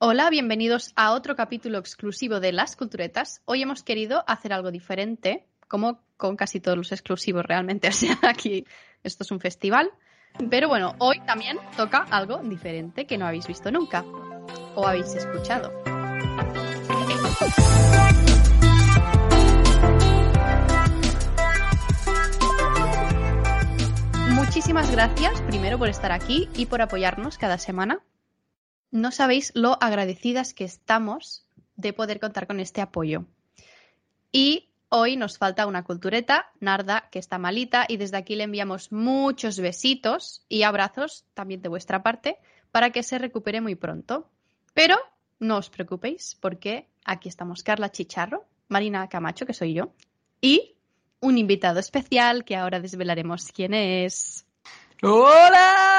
Hola, bienvenidos a otro capítulo exclusivo de Las Culturetas. Hoy hemos querido hacer algo diferente, como con casi todos los exclusivos realmente. O sea, aquí esto es un festival. Pero bueno, hoy también toca algo diferente que no habéis visto nunca o habéis escuchado. Muchísimas gracias primero por estar aquí y por apoyarnos cada semana. No sabéis lo agradecidas que estamos de poder contar con este apoyo. Y hoy nos falta una cultureta, Narda, que está malita, y desde aquí le enviamos muchos besitos y abrazos también de vuestra parte para que se recupere muy pronto. Pero no os preocupéis porque aquí estamos Carla Chicharro, Marina Camacho, que soy yo, y un invitado especial que ahora desvelaremos quién es. ¡Hola!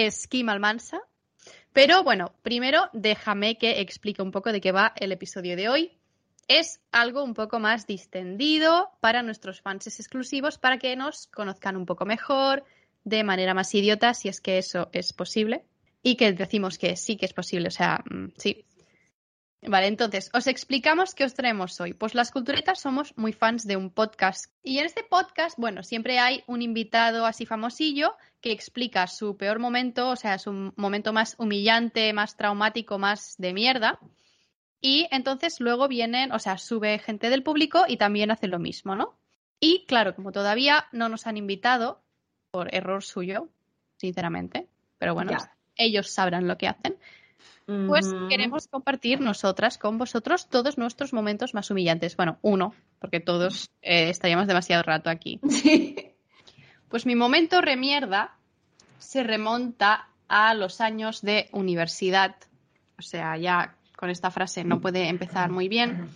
Es Kim Almansa. Pero bueno, primero déjame que explique un poco de qué va el episodio de hoy. Es algo un poco más distendido para nuestros fans exclusivos, para que nos conozcan un poco mejor, de manera más idiota, si es que eso es posible. Y que decimos que sí que es posible, o sea, mm, sí. Vale, entonces, os explicamos qué os traemos hoy. Pues las culturetas somos muy fans de un podcast. Y en este podcast, bueno, siempre hay un invitado así famosillo que explica su peor momento, o sea, su momento más humillante, más traumático, más de mierda. Y entonces luego vienen, o sea, sube gente del público y también hace lo mismo, ¿no? Y claro, como todavía no nos han invitado, por error suyo, sinceramente, pero bueno, Ya. ellos sabrán lo que hacen, pues queremos compartir nosotras con vosotros todos nuestros momentos más humillantes. Bueno, uno, porque todos eh, estaríamos demasiado rato aquí. Sí. Pues mi momento remierda se remonta a los años de universidad. O sea, ya con esta frase no puede empezar muy bien.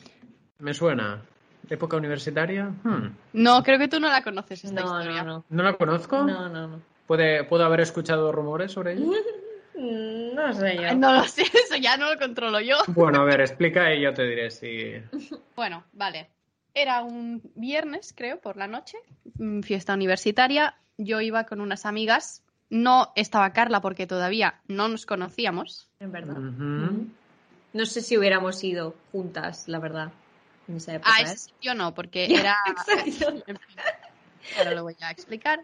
Me suena. ¿Época universitaria? Hmm. No, creo que tú no la conoces esta No, historia. no, no. ¿No la conozco? No, no, no. ¿Puede, ¿Puedo haber escuchado rumores sobre ella? Mm, No sé yo. No lo sé, eso ya no lo controlo yo. Bueno, a ver, explica y yo te diré si... Bueno, vale. Era un viernes, creo, por la noche, mm, fiesta universitaria. Yo iba con unas amigas. No estaba Carla porque todavía no nos conocíamos. En verdad. Ujú. No sé si hubiéramos ido juntas, la verdad. En esa época, A ¿eh? ese sitio no, porque era. Exacto. Ahora lo voy a explicar.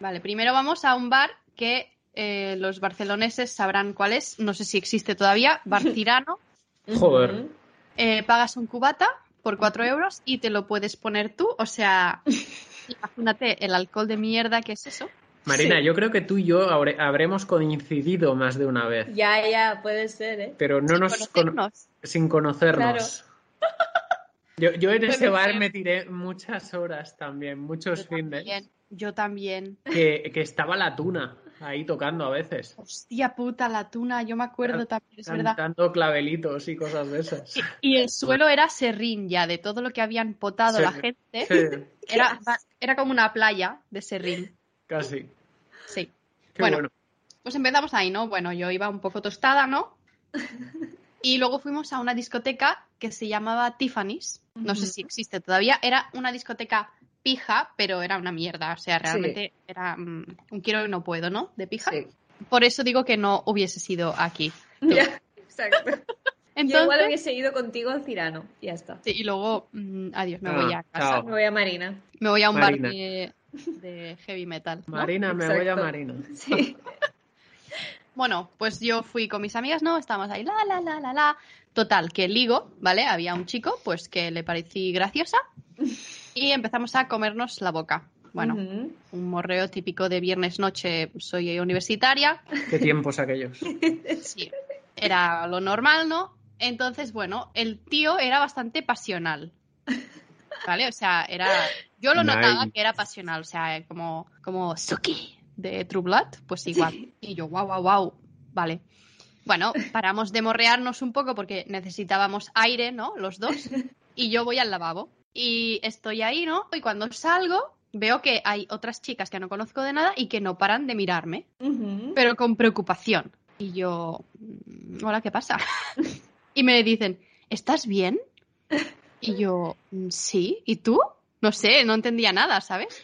Vale, primero vamos a un bar que eh, los barceloneses sabrán cuál es. No sé si existe todavía. Bar Cirano. Joder. Eh, pagas un cubata por 4 euros y te lo puedes poner tú. O sea, imagínate el alcohol de mierda que es eso. Marina, Sí. yo creo que tú y yo habre- habremos coincidido más de una vez, Ya, ya, puede ser, ¿eh? pero no Sin nos cono- conocernos. sin conocernos. Yo, yo en ese bar ser. me tiré muchas horas también, muchos Yo fines, también, yo también. que, que estaba la tuna ahí tocando a veces, Hostia puta, la tuna, yo me acuerdo también, es verdad. cantando clavelitos y cosas de esas. Y, y el suelo era serrín ya, de todo lo que habían potado Sí, la gente. Sí, Era, era como una playa de serrín. casi. Sí. Qué Bueno. bueno. Pues empezamos ahí, ¿no? Bueno, yo iba un poco tostada, ¿no? Y luego fuimos a una discoteca que se llamaba Tiffany's. No sé si existe todavía. Era una discoteca pija, pero era una mierda. O sea, realmente era mm, un quiero y no puedo, ¿no? De pija. Sí. Por eso digo que no hubiese sido aquí. Ya, exacto. Yo Entonces, igual hubiese ido contigo al Cirano. Ya está. sí, y luego, mm, adiós, me Ah, voy a casa. chao. Me voy a Marina. Me voy a un Marina. bar de, de heavy metal. ¿no? Marina, me voy a. Marina. Sí. Bueno, pues yo fui con mis amigas, ¿no? Estábamos ahí, la, la, la, la, la. Total, que ligo, ¿vale? Había un chico, pues que le parecí graciosa y empezamos a comernos la boca. Bueno, un morreo típico de viernes noche, soy universitaria, Qué tiempos aquellos. sí, era lo normal, ¿no? Entonces, bueno, el tío era bastante pasional, ¿vale? O sea, era, yo lo notaba que era pasional, o sea, como, como Suki de True Blood, pues igual. Y yo, wow, wow, wow, vale. Bueno, paramos de morrearnos un poco porque necesitábamos aire, ¿no? Los dos. Y yo voy al lavabo. Y estoy ahí, ¿no? Y cuando salgo, veo que hay otras chicas que no conozco de nada y que no paran de mirarme, pero con preocupación. Y yo, "Mm, hola, ¿qué pasa? Y me dicen, ¿estás bien? Y yo, "Mm, sí. ¿Y tú? No sé, no entendía nada, ¿sabes?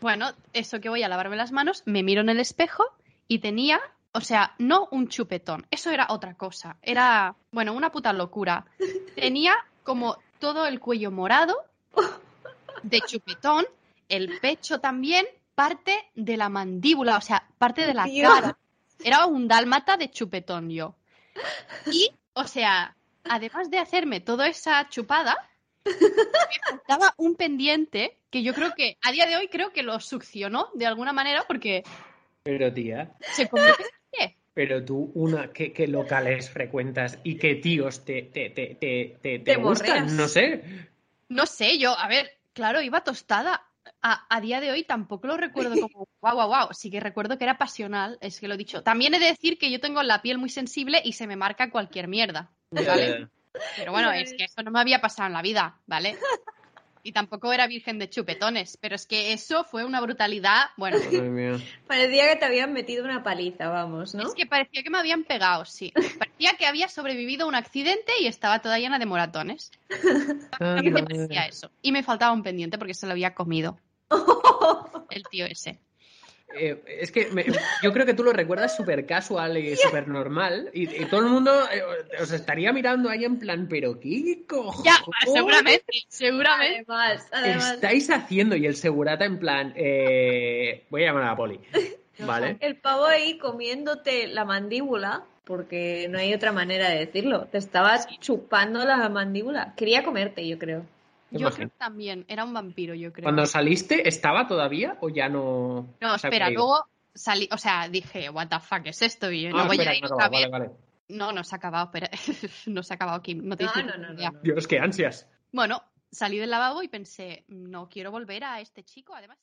Bueno, eso que voy a lavarme las manos, me miro en el espejo y tenía, o sea, no un chupetón, eso era otra cosa, era, bueno, una puta locura. Tenía como todo el cuello morado de chupetón, el pecho también, parte de la mandíbula, o sea, parte de la Dios. cara. Era un dálmata de chupetón yo. Y, o sea, además de hacerme toda esa chupada, me faltaba un pendiente que yo creo que a día de hoy creo que lo succionó de alguna manera porque Pero tía, se convirtió en pie. Pero tú, una, ¿qué, qué locales frecuentas y qué tíos te, te, te, te, te, te Te gustan? No sé. No sé, yo, a ver, claro, iba tostada. A, a día de hoy tampoco lo recuerdo como wow, wow, wow. Sí que recuerdo que era pasional, es que lo he dicho. También he de decir que yo tengo la piel muy sensible y se me marca cualquier mierda. ¿vale? Pero bueno, es que eso no me había pasado en la vida, ¿vale? Y tampoco era virgen de chupetones, pero es que eso fue una brutalidad. Bueno. Parecía que te habían metido una paliza, vamos, ¿no? es que parecía que me habían pegado, sí. Parecía que había sobrevivido a un accidente y estaba toda llena de moratones. Me parecía eso. Y me faltaba un pendiente porque se lo había comido el tío ese. Eh, es que me- yo creo que tú lo recuerdas súper casual y súper normal y, y todo el mundo eh, os estaría mirando ahí en plan, pero ¿qué cojones Ya, seguramente, seguramente. Además, además. estáis haciendo? Y el segurata en plan, eh, voy a llamar a la poli. ¿Vale? El pavo ahí comiéndote la mandíbula, porque no hay otra manera de decirlo. Te estabas chupando la mandíbula. Quería comerte, yo creo. Yo creo que también, era un vampiro, yo creo. Cuando saliste, ¿estaba todavía o ya no? No, espera, luego salí, o sea, dije, what the fuck es esto? Y Ah, luego espera, ya no, otra vale, vez. vale. No, no se ha acabado, espera. no se ha acabado, Kim. No te No, no, no, no, no. Dios, qué ansias. Bueno, salí del lavabo y pensé, no quiero volver a este chico, además.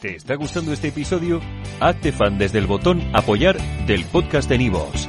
¿Te está gustando este episodio? Hazte fan desde el botón Apoyar del podcast de Nivos.